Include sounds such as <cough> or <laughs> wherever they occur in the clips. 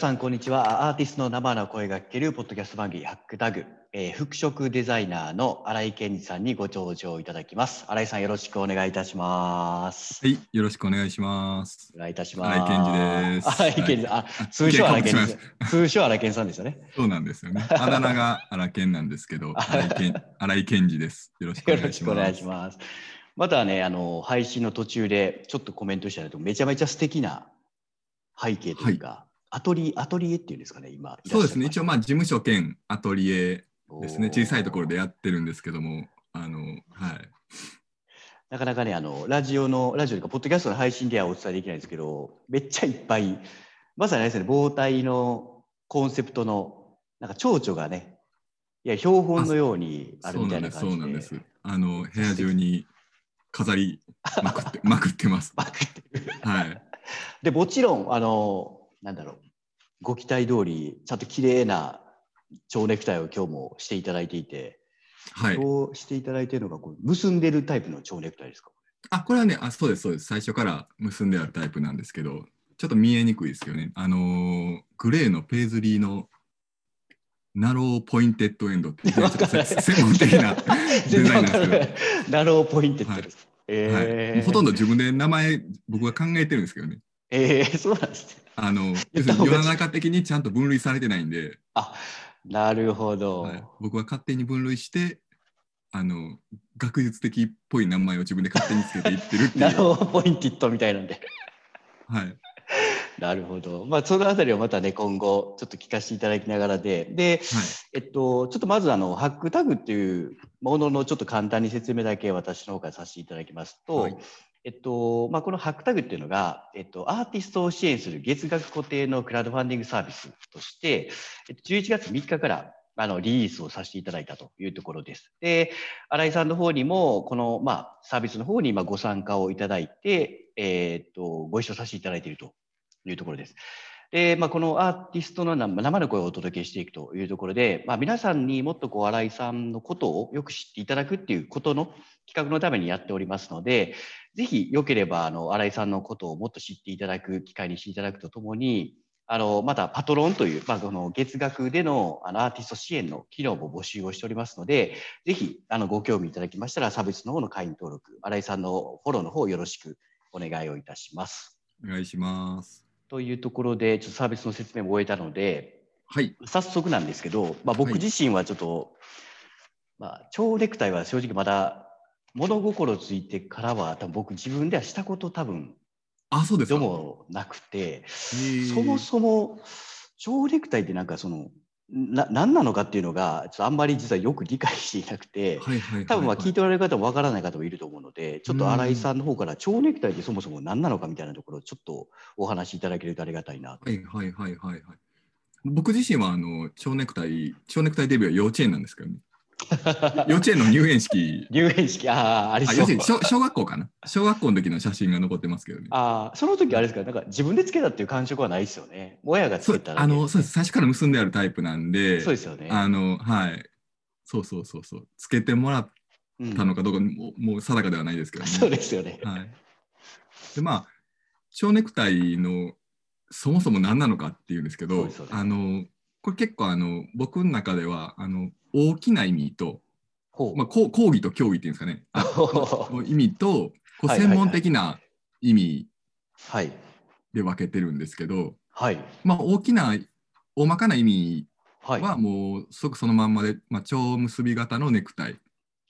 さん、こんにちは。アーティストの生の声が聞けるポッドキャスト番組、ハックタグ、えー、服飾デザイナーの新井健二さんにご登場いただきます。新井さん、よろしくお願いいたします。はい、よろしくお願いします。お願いいたします。新井健二です。新井健二、あ、通称新井健二。通称新井健さんですよね。そうなんですよね。あだ名が新井健なんですけど、<laughs> 新井健二です。よろしくお願いします。よろしくお願いします。またね、あの配信の途中でちょっとコメントしたらとめちゃめちゃ素敵な背景というか。はいアトリアトリエっていうんですかね、今。そうですね、一応、まあ、事務所兼アトリエですね、小さいところでやってるんですけども、あの、はい。なかなかね、あの、ラジオの、ラジオとか、ポッドキャストの配信ではお伝えできないんですけど、めっちゃいっぱい、まさにですね、膨体のコンセプトの、なんか蝶々がね、いや、標本のようにあるみたいな感じで。そうなんです。あの、部屋中に飾りまくって、まくってます。<laughs> まくってる。はい。で、もちろん、あの、なんだろう。ご期待通りちゃんと綺麗な蝶ネクタイを今日もしていただいていて、はい、そうしていただいているのがこう結んでるタイプの蝶ネクタイですか？あこれはねあそうですそうです。最初から結んであるタイプなんですけどちょっと見えにくいですよね。あのー、グレーのペーズリーの narrow pointed end って <laughs> 専門的なデザインなんですけど narrow pointed です、はい。えー。はい、ほとんど自分で名前僕が考えてるんですけどねえー、そうなんですね。あの、<laughs> 世の中的にちゃんと分類されてないんで。あ、なるほど、はい、僕は勝手に分類して、あの、学術的っぽい名前を自分で勝手につけていってるっていう。なるほど、 pointed みたいなんで。はい。なるほど。まあ、そのあたりをまたね、今後、ちょっと聞かせていただきながらで、で、はい、えっと、ちょっとまず、あの、ハックタグっていうもののちょっと簡単に説明だけ私の方からさせていただきますと、はい、えっとまあ、このハックタグっていうのが、えっと、アーティストを支援する月額固定のクラウドファンディングサービスとして、えっと、11月3日からあのリリースをさせていただいたというところです。で、新井さんの方にも、この、まあ、サービスの方にまあご参加をいただいて、え、っと、ご一緒させていただいているというところです。で、まあ、このアーティストの生の声をお届けしていくというところで、まあ、皆さんにもっとこう新井さんのことをよく知っていただくっていうことの企画のためにやっておりますので、ぜひよければあの新井さんのことをもっと知っていただく機会にしていただくとともに、あのまたパトロンという、まあ、この月額でのあのアーティスト支援の機能も募集をしておりますので、ぜひあのご興味いただきましたら、サービスの方の会員登録、新井さんのフォローの方よろしくお願いをいたします。お願いします。というところで、ちょっとサービスの説明も終えたので、はい、早速なんですけど、まあ、僕自身はちょっと、はい、まあ、蝶ネクタイは正直まだ物心ついてからは、多分僕自分ではしたこと多分、あ、そうですか。もなくて、そもそも蝶ネクタイってなんかその、な何なのかっていうのがちょっとあんまり実はよく理解していなくて、多分まあ聞いておられる方もわからない方もいると思うのでちょっと新井さんの方から蝶ネクタイってそもそも何なのかみたいなところをちょっとお話しいただけるとありがたいなと。はいはいはいはいはい。僕自身はあの蝶ネクタイ蝶ネクタイデビューは幼稚園なんですけどね。<laughs> 幼稚園の入園式。入園式、ああ、ありそう小。小学校かな？小学校の時の写真が残ってますけどね。ああ、その時あれですか、なんか自分でつけたっていう感触はないですよね。親がつけたら、あの、そうです。最初から結んであるタイプなんで、そうですよね。あの、はい。そうそうそうそう。つけてもらったのかどうか、うん、もうもう定かではないですけどね。そうですよね。はい。で、まあ、蝶ネクタイのそもそも何なのかっていうんですけど、ね、あの、これ結構あの僕の中ではあの大きな意味と、まあ、講義と競技っていうんですかね。<laughs> 意味とこう専門的な意味で分けてるんですけど、はい、まあ、大きな大まかな意味はもう即そのまんまで、まあ、蝶結び型のネクタイ。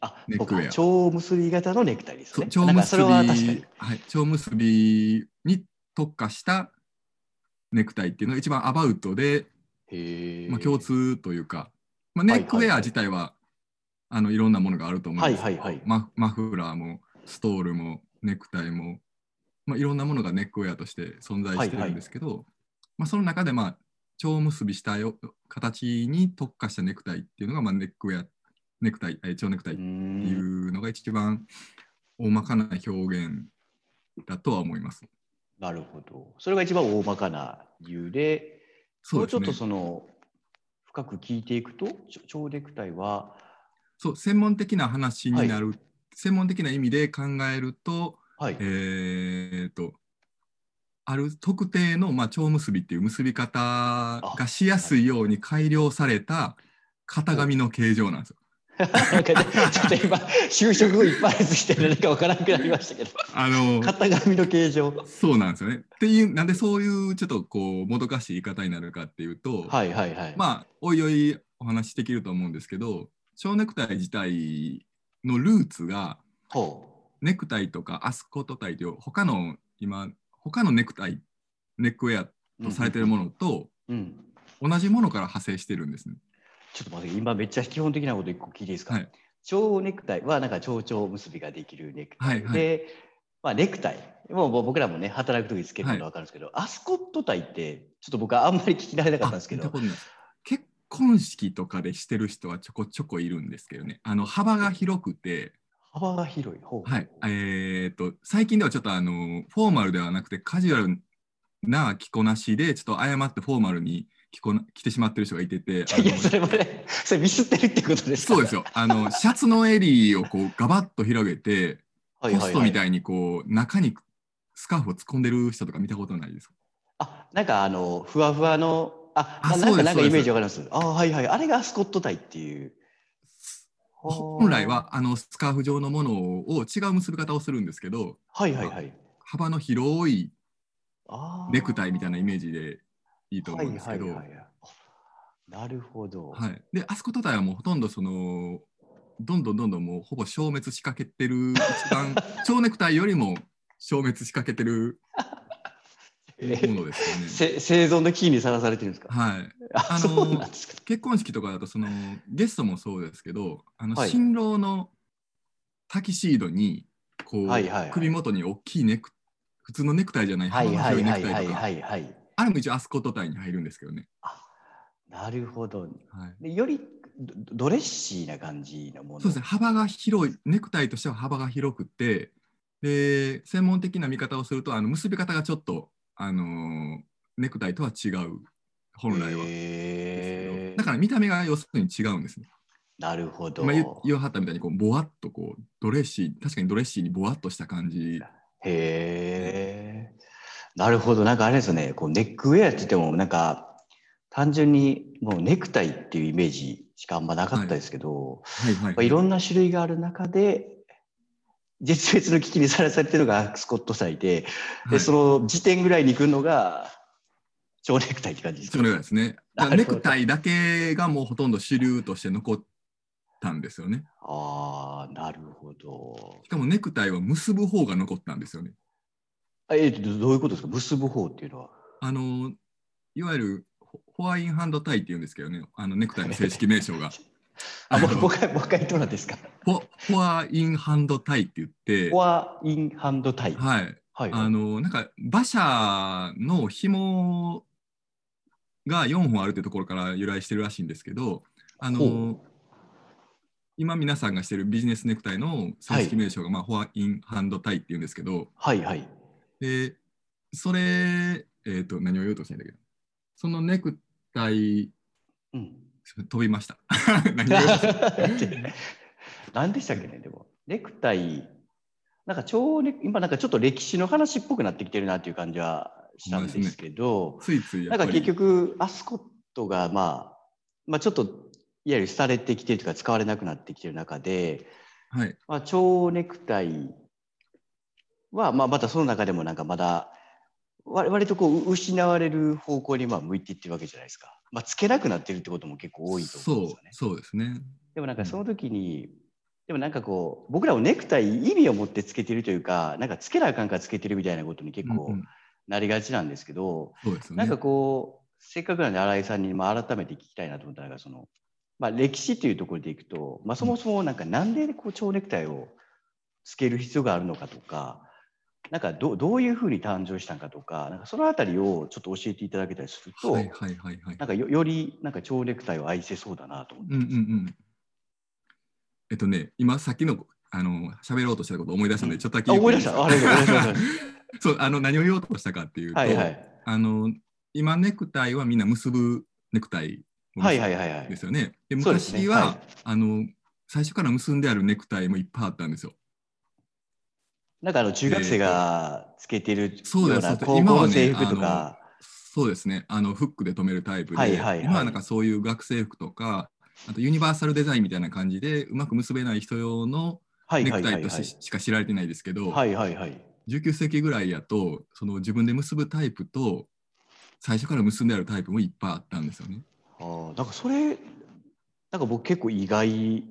あネックウェア。蝶結び型のネクタイですね。蝶結びはい、蝶結びに特化したネクタイっていうのが一番アバウトで、まあ、共通というか、まあ、ネックウェア自体は、はいはい、あのいろんなものがあると思うんですけど、はいはいはい、ママフラーもストールもネクタイも、まあ、いろんなものがネックウェアとして存在してるんですけど、はいはい、まあ、その中で、まあ、蝶結びしたよ形に特化したネクタイっていうのが、まあ、ネックウェアネクタイ蝶ネクタイっていうのが一番大まかな表現だとは思います。なるほど。それが一番大まかな理由で、そう、ね、ちょっとその深く聞いていくと蝶ネクタイはそう専門的な話になる、はい、専門的な意味で考えると、はい、えっ、ー、とある特定の、まあ、蝶結びっていう結び方がしやすいように改良された型紙の形状なんですよ。<laughs> なんか、ね、ちょっと今就職後いっぱいあして何か分からなくなりましたけど。あの型紙の形状。そうなんですよね。っていうなんでそういうちょっとこうもどかしい言い方になるかっていうとはいはいはい。まあおいおいお話しできると思うんですけど蝶ネクタイ自体のルーツがネクタイとかアスコットタイという他の今他のネクタイネックウェアとされてるものと、同じものから派生してるんですね。ちょっと待って、今めっちゃ基本的なこと一個聞いていいですか、はい、蝶ネクタイはなんか蝶々結びができるネクタイ、はいはい、で、まあ、ネクタイもう僕らもね働く時つけるの分かるんですけど、はい、アスコットタイってちょっと僕はあんまり聞き慣れなかったんですけど。結婚式とかでしてる人はちょこちょこいるんですけどね。あの幅が広くて。幅が広い？はい。えー、っと最近ではちょっとあのフォーマルではなくてカジュアルな着こなしでちょっと誤ってフォーマルに着こな着てしまってる人がいてて、いやそれもね、それミスってるってことですか？そうですよ。あのシャツの襟をこうガバッと広げて、ポストみたいにこう中にスカーフを突っ込んでる人とか見たことないですか？あ、なんかあのふわふわのあ、あなんかなんかイメージわかります？あ、はいはい。あれがスコットタイっていう。本来はあのスカーフ状のものを違う結び方をするんですけど、はいはいはい。幅の広いネクタイみたいなイメージでいいと思うんですけど。はいはいはい、なるほど。はい、で、あそことたはもうほとんどその、どんどんどんどんもうほぼ消滅しかけてる、一番、<laughs> 蝶ネクタイよりも消滅しかけてる <laughs> ものですよね。生存の危機にさらされてるんですか？はい。<laughs> あの結婚式とかだとそのゲストもそうですけど、あの、はい、新郎のタキシードにこう、はいはいはい、首元に大きいネク普通のネクタイじゃない幅の広いネクタイとかあれも一応アスコットタイに入るんですけどね。あなるほど、はい、でよりドレッシーな感じのもの？そうですね幅が広いネクタイとしては幅が広くてで専門的な見方をするとあの結び方がちょっと、あのー、ネクタイとは違う本来は、だから見た目が要するに違うんですね。なるほど。今言わはったみたいにこうぼわっとこうドレッシー確かにドレッシーにぼわっとした感じ。へえ。なるほど。なんかあれですね、こうネックウェアって言っても、なんか単純にもうネクタイっていうイメージしかあんまなかったですけど、はいはいはい、いろんな種類がある中で、絶滅の危機にさらされてるのがスコット祭で、はい、でその時点ぐらいに行くのが蝶ネクタイって感じですか蝶ネクタイですね。ネクタイだけがもうほとんど主流として残ったんですよね。ああ、なるほど。しかもネクタイは結ぶ方が残ったんですよね。えー、どういうことですか？結ぶ方っていうのは。あのいわゆるフォアインハンドタイっていうんですけどね、あのネクタイの正式名称が。<laughs> あもう一回もう一回言ってもらっていいですか？フォフォアインハンドタイって言って、フォアインハンドタイ。はい。はい、あのなんか馬車の紐が4本あるってところから由来してるらしいんですけど、あの今皆さんがしてるビジネスネクタイの正式名称が、はい、まあ、フォアインハンドタイっていうんですけど、はいはい。で、それ、えっ、ー、と、何を言おうとしたんだけど、そのネクタイ、うん、飛びました。<laughs> 何でしたっけね、でも。ネクタイ、なんか超今なんかちょっと歴史の話っぽくなってきてるなっていう感じはしたんですけど、ね、ついついなんか結局アスコットがまあ、まあちょっといわゆる廃れてきてるというか使われなくなってきてる中で、はい。まあ、蝶ネクタイは、まあ、またその中でもなんかまだ割とこう失われる方向にまあ向いていってるわけじゃないですか。まあ、つけなくなってるってことも結構多いと思うんですよね。そうですね。でもなんかその時に、うん、でもなんかこう僕らもネクタイ意味を持ってつけてるというかなんかつけなあかんからつけてるみたいなことに結構なりがちなんですけど、うんうんね、なんかこうせっかくなんで新井さんにまあ改めて聞きたいなと思ったのがその、まあ、歴史というところでいくと、まあ、そもそもなんかなんでこう蝶ネクタイをつける必要があるのかとか。なんかどどういうふうに誕生したのかとか、なんかそのあたりをちょっと教えていただけたりすると、はいはいはいはい、なんかよよりなんか蝶ネクタイを愛せそうだなと思って、うんうんうん。えっとね、今さっきのあの喋ろうとしたこと思い出したので、ちょっとだけ思い出した。あれ <laughs> そうあの何を言おうとしたかっていうと、はいはい、あの今ネクタイはみんな結ぶネクタイですよね。で昔は、あの最初から結んであるネクタイもいっぱいあったんですよ。なんかあの中学生がつけてるような高校の制服とか。そうですね。あのフックで留めるタイプで、はいはいはい、今はなんかそういう学生服とかあとユニバーサルデザインみたいな感じでうまく結べない人用のネクタイとしか知られてないですけど、はいはいはい、19世紀ぐらいやとその自分で結ぶタイプと最初から結んであるタイプもいっぱいあったんですよね。あなんかそれなんか僕結構意外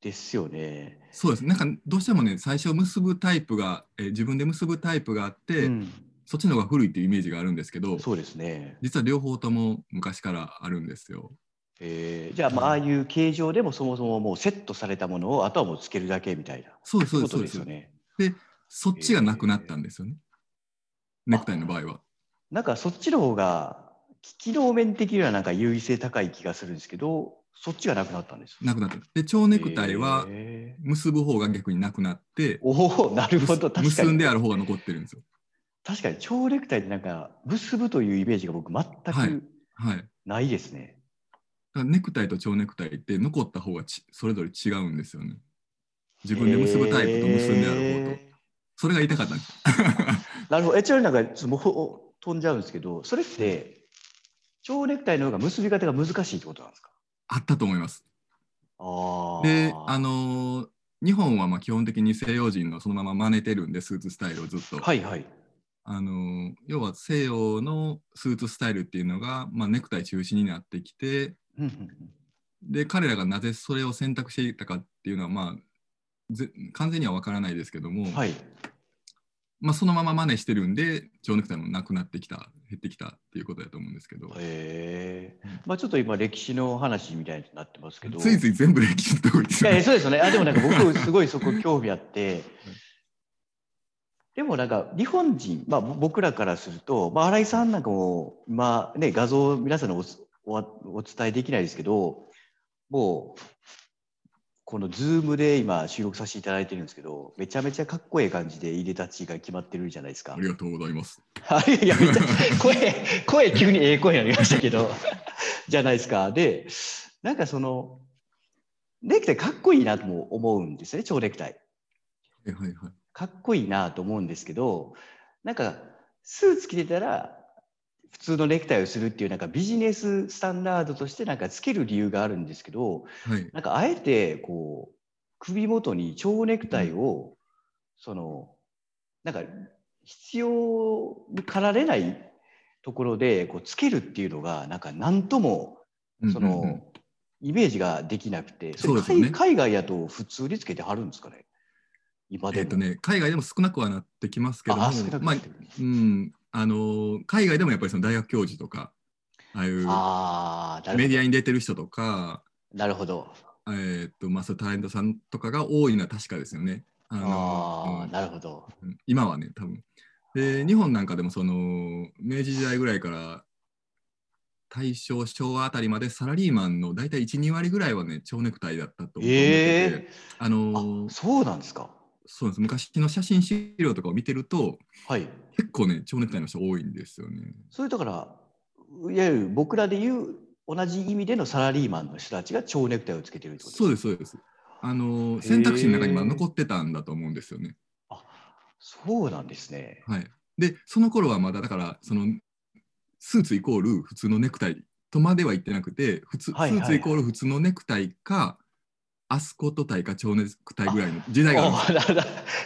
ですよね。そうですなんかどうしてもね最初結ぶタイプが、え自分で結ぶタイプがあって、うん、そっちの方が古いっていうイメージがあるんですけどそうですね実は両方とも昔からあるんですよ。えー、じゃあ、まあ、ああいう形状でもそもそももうセットされたものをあとはもうつけるだけみたいなそうですそうですよね。でそっちがなくなったんですよね、えー、ネクタイの場合は。なんかそっちの方が機能面的にはなんか優位性高い気がするんですけどそっちがなくなったんですなくなったで蝶ネクタイは結ぶ方が逆になくなって、えー、おおなるほど。結んである方が残ってるんですよ。確かに蝶ネクタイってなんか結ぶというイメージが僕全くないですね、はいはい、ネクタイと蝶ネクタイって残った方がちそれぞれ違うんですよね。自分で結ぶタイプと結んである方と、えー、それが言いたかったんです。<laughs> なるほど。えちなみになんかもう飛んじゃうんですけどそれって蝶ネクタイの方が結び方が難しいってことなんですか？あったと思います。あであの日本はまあ基本的に西洋人のそのまま真似てるんでスーツスタイルをずっと。はいはい。あの要は西洋のスーツスタイルっていうのが、まあ、ネクタイ中心になってきてで彼らがなぜそれを選択していたかっていうのはまあ完全には分からないですけども、はい、まあ、そのまま真似してるんで蝶ネクタイもなくなってきた減ってきたっていうことだと思うんですけど。へまあ、ちょっと今歴史の話みたいになってますけど。ついつい全部歴史のところに。そうですよね。あでもなんか僕すごいそこ興味あって。でもなんか日本人、まあ、僕らからすると、まあ、新井さんなんかも、まあね、画像皆さんにおおお伝えできないですけどもうこのズームで今収録させていただいてるんですけど、めちゃめちゃかっこいい感じでいでたちが決まってるじゃないですか。ありがとうございます。いや、めっちゃ声、声急にええ声になりましたけど、じゃないですか。で、なんかその、ネクタイかっこいいなとも思うんですね、蝶ネクタイ。はいはい、かっこいいなと思うんですけど、なんかスーツ着てたら普通のネクタイをするっていうなんかビジネススタンダードとしてなんかつける理由があるんですけど、はい、なんかあえてこう首元に蝶ネクタイを、そのなんか必要に駆られないところでこうつけるっていうのがなんか何ともその、イメージができなくて、それ海,、海外やと普通につけてはるんですかね？今でも、えーとね、海外でも少なくはなってきますけども、まあうん、あの海外でもやっぱりその大学教授とかああいうメディアに出てる人とかなるほど、えーとまあ、そタレントさんとかが多いのは確かですよね。あのあ、なるほど。今はね多分。で日本なんかでもその明治時代ぐらいから大正昭和あたりまでサラリーマンの大体12割ぐらいはね蝶ネクタイだったと思ってて、えー、あのそうなんですかそうです昔の写真資料とかを見てると、はい、結構ね蝶ネクタイの人多いんですよね。それだからいわゆる僕らで言う同じ意味でのサラリーマンの人たちが蝶ネクタイをつけてるってことそうですそうです。あの選択肢の中にま残ってたんだと思うんですよね。あそうなんですね。はい、でその頃はまだだからそのスーツイコール普通のネクタイとまでは言ってなくて普通、はいはいはい、スーツイコール普通のネクタイかアスコット隊か蝶ネクタイぐらいの時代がある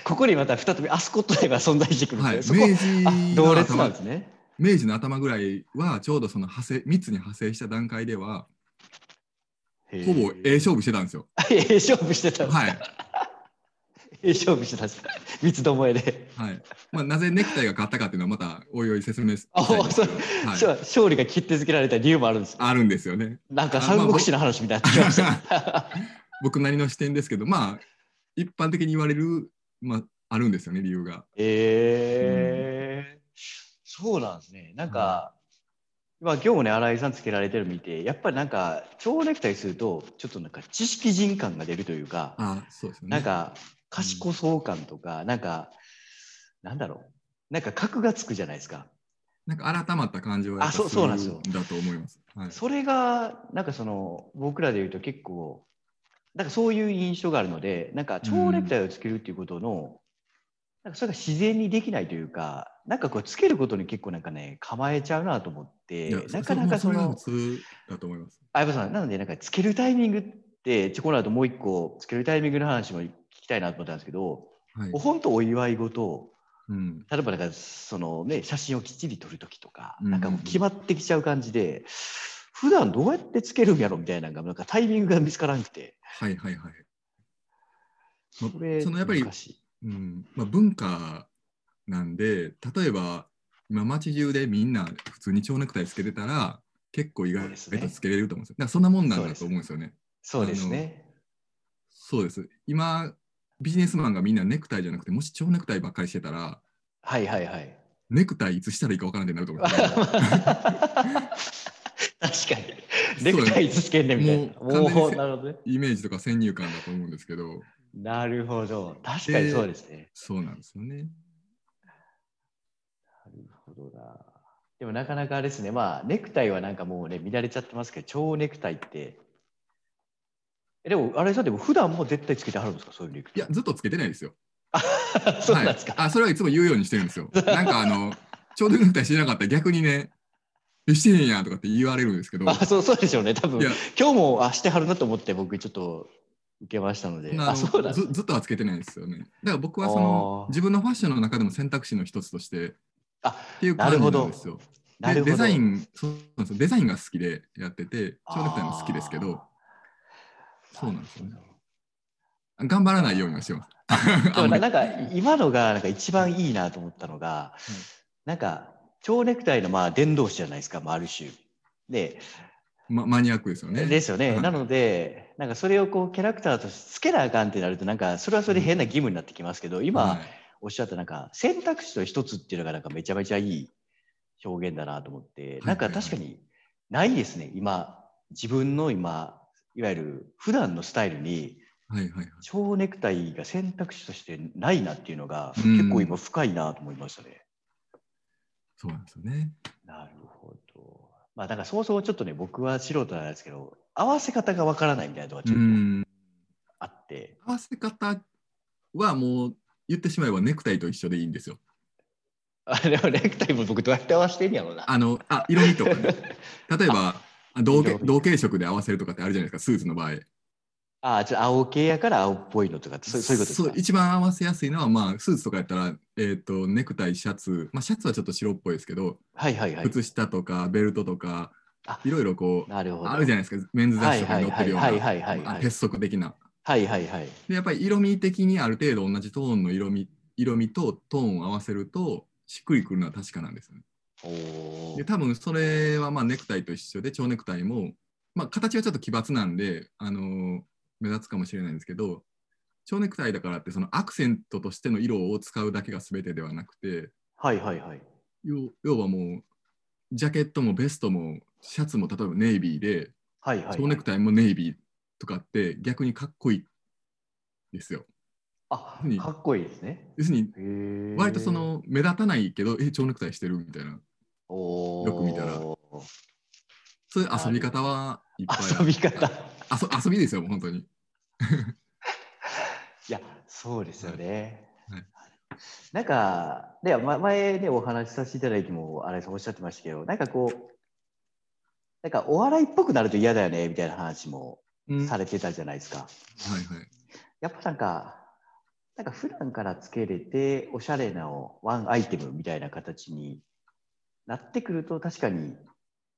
ここにまた再びアスコット隊が存在してくるんですね、はい、明治同列なんですね明治の頭ぐらいはちょうどその派生3つに派生した段階ではほぼ A 勝負してたんですよ。A 勝負してたんですはい。<laughs> A 勝負してたんです三つどもえで。はい。まあなぜネクタイが勝ったかっていうのはまたおいおい説明すけど、はい、勝利が決定づけられた理由もあるんです、あるんですよね。なんか三国志の話みたいになってきました。<laughs> 僕なりの視点ですけど、まあ、一般的に言われる、まあ、あるんですよね、理由が。えー、うん、そうなんですね。なんか、うん、まあ、今日もね、新井さんつけられてる見て、やっぱりなんか、蝶ネクタイすると、ちょっとなんか知識人感が出るというか、あそうですね、なんか、賢そう感とか、うん、なんか、なんだろう、なんか格がつくじゃないですか。なんか改まった感じはあそうそうなんですよだと思います。はい、それがなんかその僕らで言うと結構なんかそういう印象があるので、なんか蝶ネクタイをつけるっていうことの、なんかそれが自然にできないというか、なんかこうつけることに結構なんかね、構えちゃうなと思って、なかなかその。だと思います。相葉さん、なのでなんかつけるタイミングって、ちょこの後もう一個つけるタイミングの話も聞きたいなと思ったんですけど、はい、本当お祝い事、うん、例えばなんかそのね写真をきっちり撮る時とか、うん、なんかもう決まってきちゃう感じで、普段どうやってつけるんやろみたいなのがなんかタイミングが見つからなくて。はいはいはい。ま、そのやっぱり、うんまあ、文化なんで例えば今街中でみんな普通に蝶ネクタイつけてたら結構意外とつけれると思うんですよ。だからそんなもんなんだと思うんですよね。そうですね。そうです。今ビジネスマンがみんなネクタイじゃなくてもし蝶ネクタイばっかりしてたらはいはいはい。ネクタイいつしたらいいか分からんってなると思う。<laughs> 確かに。ネクタイいつつけんねみたいな。もうなるほどね。イメージとか先入観だと思うんですけど。なるほど。確かにそうですね。そうなんですよね。なるほどな。でもなかなかですね。まあ、ネクタイはなんかもうね、乱れちゃってますけど、蝶ネクタイって。えでも、あれさ、でも普段も絶対つけてはるんですか、そういうネクタイ。いや、ずっとつけてないですよ。<laughs> そうなんですか、はい、あ、それはいつも言うようにしてるんですよ。なんかあの、<laughs> 蝶ネクタイしてなかったら逆にね、してへんやとかって言われるんですけど。あ、そうそうでしょうね。多分今日もあしてはるなと思って、僕ちょっと受けましたので。あそうだずずっとはつけてないんですよね。だから僕はその自分のファッションの中でも選択肢の一つとしてあっていう感じなんですよ。でデザインそうなんですデザインが好きでやってて、蝶ネクタイも好きですけど、そうなんですよね。頑張らないようにはしてます。でもな <laughs> んか今のがなんか一番いいなと思ったのが、うん、なんか蝶ネクタイのまあ伝道師じゃないですか、まあ、ある種。で、ま、マニアックですよね。ですよね。はい、なので、なんかそれをこうキャラクターとしてつけなあかんってなると、なんかそれはそれで変な義務になってきますけど、今おっしゃったなんか選択肢の一つっていうのがなんかめちゃめちゃいい表現だなと思って、なんか確かにないですね、今、自分の今、いわゆる普段のスタイルに、はいはいはい、蝶ネクタイが選択肢としてないなっていうのが、結構今深いなと思いましたね。そうなんですよね。なるほど。まあ、だからそもそもちょっとね、僕は素人なんですけど、合わせ方がわからないみたいなのがちょっとあって。合わせ方はもう言ってしまえばネクタイと一緒でいいんですよ。あでもネクタイも僕どうやって合わせてんやろうな。あの、あ、色味とか、ね、<laughs> 例えば同系同系色で合わせるとかってあるじゃないですか、スーツの場合。ああ、じゃ青系やから青っぽいのとかそうそういうことですか？一番合わせやすいのは、まあ、スーツとかやったら、えーと、ネクタイ、シャツ、まあ、シャツはちょっと白っぽいですけど、はいはいはい、靴下とかベルトとか、いろいろこうなるほど。あるじゃないですか、メンズ雑誌とかに載ってるような鉄則的な。はいはいはい。で、やっぱり色味的にある程度同じトーンの色味色味とトーンを合わせると、しっくりくるのは確かなんですね。で多分それはまあネクタイと一緒で、蝶ネクタイも、まあ、形がちょっと奇抜なんで、あのー目立つかもしれないんですけど蝶ネクタイだからってそのアクセントとしての色を使うだけが全てではなくて、はいはいはい、要はもうジャケットもベストもシャツも例えばネイビーで、はいはいはい、蝶ネクタイもネイビーとかって逆にかっこいいですよ。あかっこいいですね。要するに割とその目立たないけどえ蝶ネクタイしてるみたいな。よく見たら。そういう遊び方はいっぱい遊び方。遊遊びですよ本当に。<laughs> いや、そうですよね。はい、なんか、では前ね、お話しさせていただいても、あれおっしゃってましたけど、なんかこう、なんかお笑いっぽくなると嫌だよねみたいな話もされてたじゃないですか。うん、はいはい。やっぱなんか、なんか普段からつけれて、おしゃれなワンアイテムみたいな形になってくると、確かに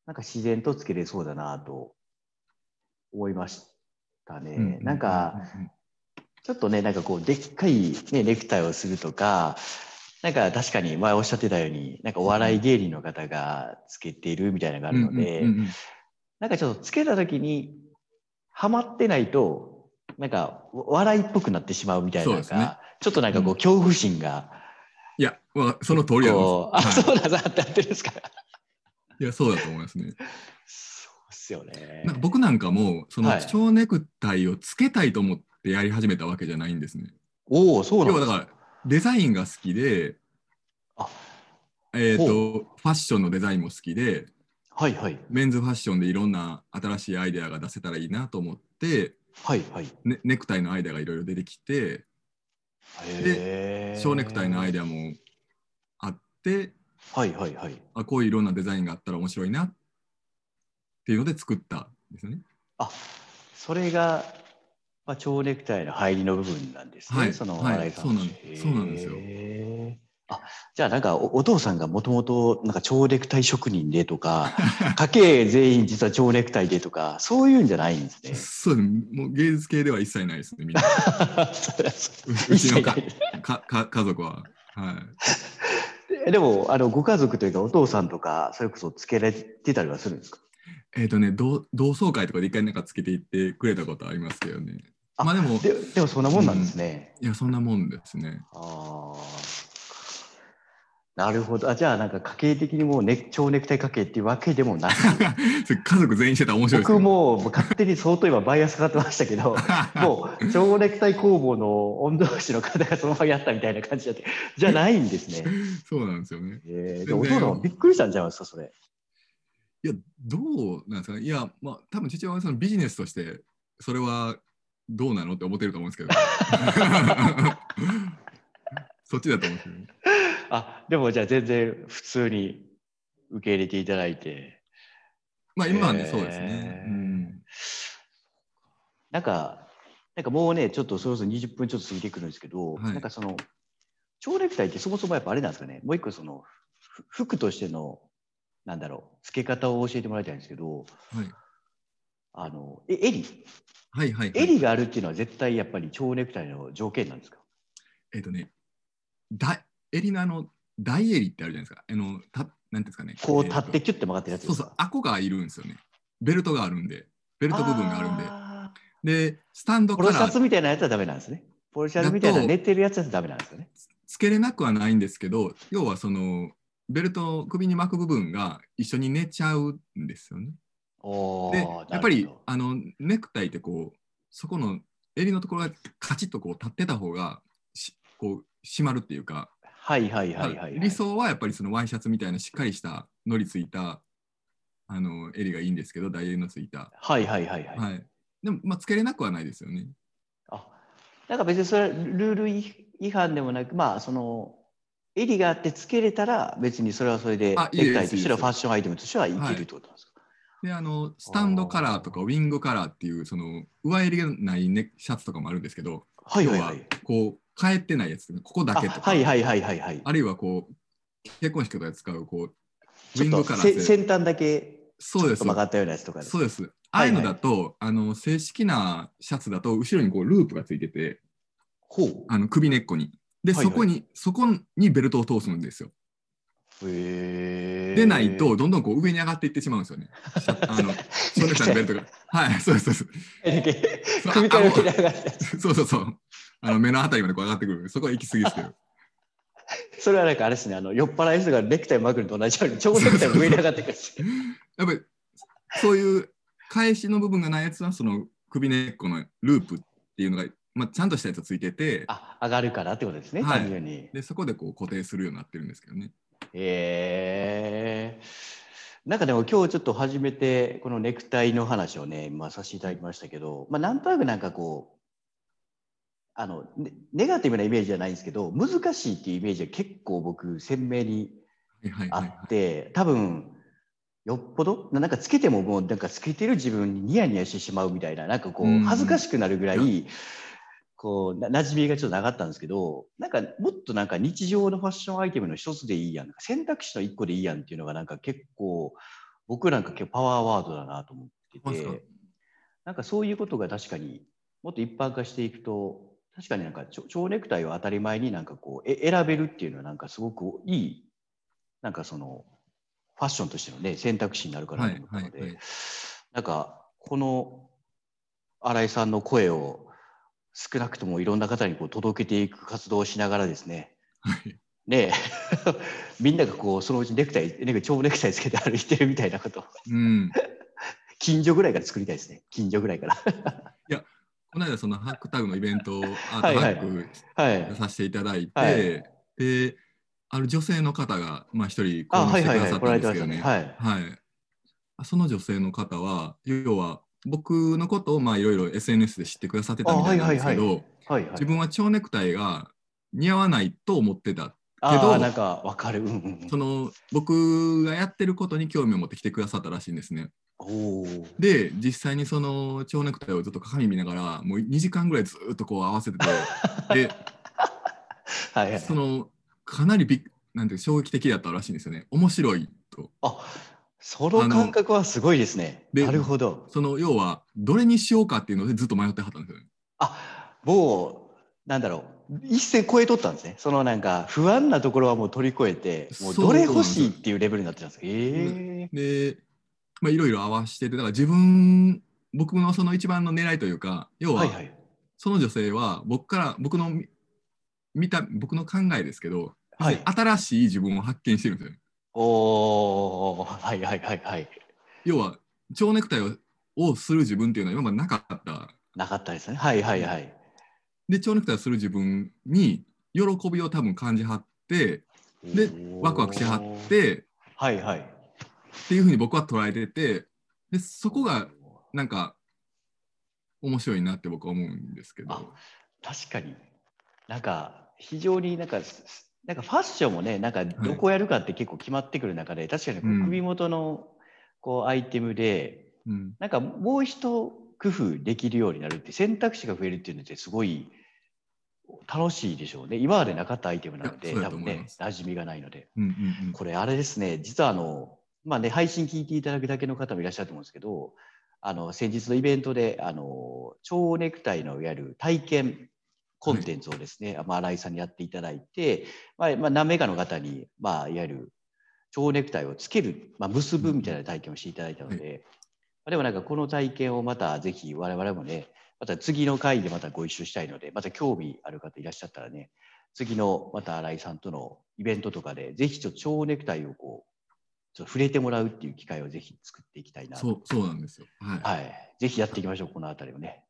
なんか自然とつけれそうだなと思いましたね。なんか、ちょっとね、なんかこう、でっかい、ね、ネクタイをするとか、なんか確かに前おっしゃってたように、なんかお笑い芸人の方がつけているみたいなのがあるので、なんかちょっとつけた時に、はまってないと、なんか笑いっぽくなってしまうみたいな、ね、ちょっとなんかこう、恐怖心が。いや、まあ、その通りなんです。あ、そうなんだ、ってあってるんですか。いや、そうだと思いますね。すよね。なんか僕なんかもその蝶ネクタイをつけたいと思ってやり始めたわけじゃないんですね。おお、そうなん要はだからデザインが好きで、あえっ、ー、とファッションのデザインも好きで、はいはい。メンズファッションでいろんな新しいアイデアが出せたらいいなと思って、はいはい。ね、ネクタイのアイデアがいろいろ出てきて、で蝶ネクタイのアイデアもあってはいはいはいあこういういろんなデザインがあったら面白いなっていうので作ったんですよね。あそれが、まあ、蝶ネクタイの入りの部分なんですね、はいそのはい新井さんそうなんそうなんですよあじゃあなんかおお父さんがもともとなんか蝶ネクタイ職人でとか <laughs> 家系全員実は蝶ネクタイでとかそういうんじゃないんですね。そうですもう芸術系では一切ないですね、みんな。<laughs> そうちのかかか家族は。はい。ででもあのご家族というかお父さんとかそれこそつけられてたりはするんですか？えっ、とね同、同窓会とかで一回なんかつけていってくれたことありますけどね。あまあでも、ででもそんなもんなんですね。いや、そんなもんですね。ああなるほどあじゃあなんか家計的にもう、ね、蝶ネクタイ家系っていうわけでもなく <laughs> それ家族全員してたら面白いです僕。も勝手に相当今バイアスかかってましたけど <laughs> もう蝶ネクタイ工房の御同士の方がそのままやったみたいな感じだってじゃないんですね。<laughs> そうなんですよね。えー、でお父さんはびっくりしたんじゃないですかそれ。いや、どうなんですかね。いや、まあ、多分父親はそのビジネスとして、それはどうなのって思ってると思うんですけど。<laughs> そっちだと思うんですよね。あでもじゃあ全然普通に受け入れていただいて。まあ、今はね、へーそうですね。うん。なんか、なんかもうね、ちょっとそろそろ20分ちょっと過ぎてくるんですけど、はいなんかその、蝶ネクタイってそもそもやっぱあれなんですかね、もう一個その、ふ服としての、なんだろう、付け方を教えてもらいたいんですけど、はい。あの、え襟？はいはい、はい。襟があるっていうのは絶対やっぱり蝶ネクタイの条件なんですか？えっ、とね、だ襟のあの、大襟ってあるじゃないですか。あの、たなんですかね。こう立ってキュッて曲がってるやつでそうそうアコがいるんですよね。ベルトがあるんで、ベルト部分があるんで。あで、スタンドーポロシャツみたいなやつはダメなんですね。ポロシャツみたいな寝てるやつはダメなんですよね。つけれなくはないんですけど、要はその、ベルト、首に巻く部分が一緒に寝ちゃうんですよね。でやっぱりあのネクタイってこう、そこの襟のところがカチッとこう立ってた方がしこう締まるっていうか、はいはいはいはい、はい。理想はやっぱりそのワイシャツみたいなしっかりしたのりついたあの襟がいいんですけど、大襟のついた。はいはいはいはい。はい。でも、まあ、つけれなくはないですよね。あなんか別にそれはルール違反でもなく、まあその襟があってつけれたら別にそれはそれでネクタイとしてのいいですファッションアイテムとしてはいけるってことなんですか、で、あの、スタンドカラーとかウィングカラーっていう、その上襟がない、ね、シャツとかもあるんですけど、はいはいはい。要はこう、変えてないやつ、ここだけとか、あはいはいはいはいはい。あるいはこう、結婚式とかで使う、こう、ウィングカラー先端だけちそうです曲がったようなやつとか？そうです。ああいうのだと、あの正式なシャツだと後ろにこうループがついてて、ほう。あの首根っこに。で、はいはいそこに、そこにベルトを通すんですよ。でないと、どんどんこう上に上がっていってしまうんですよね。<laughs> あの、少年さんのベルトが。はい、そうそうです。首から上に上がってそうそうそう。あの目のあたりまでこう上がってくる。そこは行き過ぎですけど。それはなんかあれですね、あの酔っ払い人がネクタイ巻くのと同じように、ちょうどネクタイの上に上がってくる。やっぱり、そういう返しの部分がないやつは、その首根っこのループっていうのが、まあ、ちゃんとしたやつついてて、あ、上がるからってことですね、はい。単純に。でそこでこう固定するようになってるんですけどね。へえ。なんかでも今日ちょっと初めてこのネクタイの話をね、まあ、させていただきましたけど、まあ、なんとなくなんかこうあのネネガティブなイメージじゃないんですけど難しいっていうイメージが結構僕鮮明にはいはいあはいはい。って、多分よっぽど？ななんかつけてももうなんかつけてる自分にニヤニヤしてしまうみたいななんかこう恥ずかしくなるぐらいいこうな馴染みがちょっとなかったんですけどなんかもっとなんか日常のファッションアイテムの一つでいいやん。選択肢の一個でいいやんっていうのがなんか結構僕なんか結構パワーワードだなと思っててなんかそういうことが確かにもっと一般化していくと確かになんか蝶ネクタイを当たり前になんかこうえ選べるっていうのはなんかすごくいいなんかそのファッションとしてのね選択肢になるかなと思ったので、はいはいはい。なんかこの新井さんの声を少なくともいろんな方にこう届けていく活動をしながらですね。はい。ねえ。<laughs> みんながこうそのうちネクタイネク蝶ネクタイつけて歩いてるみたいなこと。うん、近所ぐらいから作りたいですね。近所ぐらいから。この間そのハックタグのイベントをアートハッはいクさせていただいて、はい。である女性の方がまあ一人購あはい入してくだはいはい来らさったんですけどね。はい。はい。その女性の方は要は僕のことをまあいろいろ SNS で知ってくださってたみたいなんですけど、自分は蝶ネクタイが似合わないと思ってたけどなんかわかる、うんうん、その僕がやってることに興味を持ってきてくださったらしいんですね。で実際にその蝶ネクタイをずっと鏡見ながらもう2時間ぐらいずっとこう合わせてて <laughs> ではい、はい、そのかなりびなんて衝撃的だったらしいんですよね。面白いと。あその感覚はすごいですね。なるほど。その要はどれにしようかっていうのでずっと迷ってはったんですよね。あもうなんだろう一線超えとったんですね。そのなんか不安なところはもう取り越えてもうどれ欲しいっていうレベルになってたんです。えー、でまあいろいろ合わせててだから自分僕のその一番の狙いというか要は、はいはい、その女性は僕から僕の見た僕の考えですけど、はい、新しい自分を発見してるんですよ。おおはいはいはいはい。要は蝶ネクタイををする自分っていうのは今までなかった。なかったですね。はいはいはい。で蝶ネクタイをする自分に喜びを多分感じはってでワクワクしはってはいはいっていうふうに僕は捉えててでそこがなんか面白いなって僕は思うんですけど確かになんか非常になんかなんかファッションもねなんかどこやるかって結構決まってくる中で、はい、確かにこう首元のこうアイテムで、うん、なんかもう一工夫できるようになるって選択肢が増えるっていうのってすごい楽しいでしょうね。今までなかったアイテムなので多分ね馴染みがないので、うんうんうん、これあれですね実はあのまあね配信聞いていただくだけの方もいらっしゃると思うんですけどあの先日のイベントであの蝶ネクタイのいわゆる体験コンテンツをですね、はい、まあ、新井さんにやっていただいて、まあ、まあ、何名かの方に、まあ、いわゆる蝶ネクタイをつける、まあ、結ぶみたいな体験をしていただいたので、はい、まあ、でもなんかこの体験をまたぜひ我々もね、また次の回でまたご一緒したいので、また興味ある方いらっしゃったらね、次のまた新井さんとのイベントとかで、ぜひちょっと蝶ネクタイをこう、ちょっと触れてもらうっていう機会をぜひ作っていきたいなそうそうなんですよ、はい、はい、ぜひやっていきましょう、この辺りをね。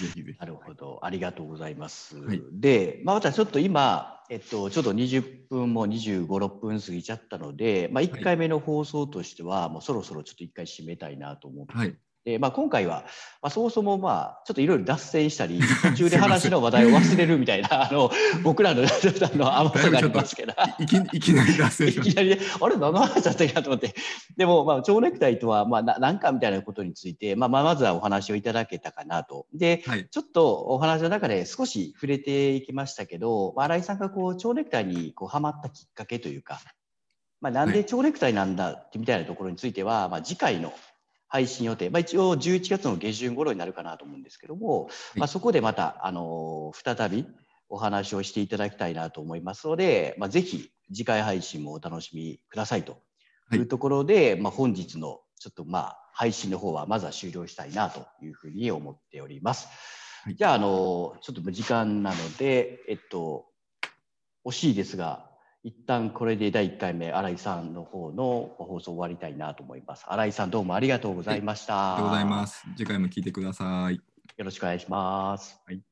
ぜひぜひ。なるほど、ありがとうございます。はい、で、まあ、またちょっと今、えっと、ちょっと20分も25、6分過ぎちゃったので、まあ、1回目の放送としては、もうそろそろちょっと1回締めたいなと思ってで、まあ、今回は、まあ、そもそもまあちょっといろいろ脱線したり <laughs> 途中で話の話題を忘れるみたいなあの僕らの <laughs> あの甘さがありますけどいきいきなり脱線いきなりねあれ何の話だったかと思って。でも、まあ、蝶ネクタイとは、まあ、な何かみたいなことについて、まあ、まずはお話をいただけたかなと。で、はい、ちょっとお話の中で少し触れていきましたけど、まあ、新井さんがこう蝶ネクタイにこうはまったきっかけというか、まあ、なんで蝶ネクタイなんだってみたいなところについては、まあ、次回の配信予定、まあ、一応11月の下旬頃になるかなと思うんですけども、まあ、そこでまた、あの再びお話をしていただきたいなと思いますので、まあ、ぜひ次回配信もお楽しみくださいと。い。うところで、はい、まあ、本日のちょっとまあ配信の方はまずは終了したいなというふうに思っております。はい、じゃあ、あのちょっと時間なので、えっと、惜しいですが、一旦これで第1回目、新井さんの方の放送終わりたいなと思います。新井さん、どうもありがとうございました。ありがとうございます。次回も聞いてください。よろしくお願いします。はい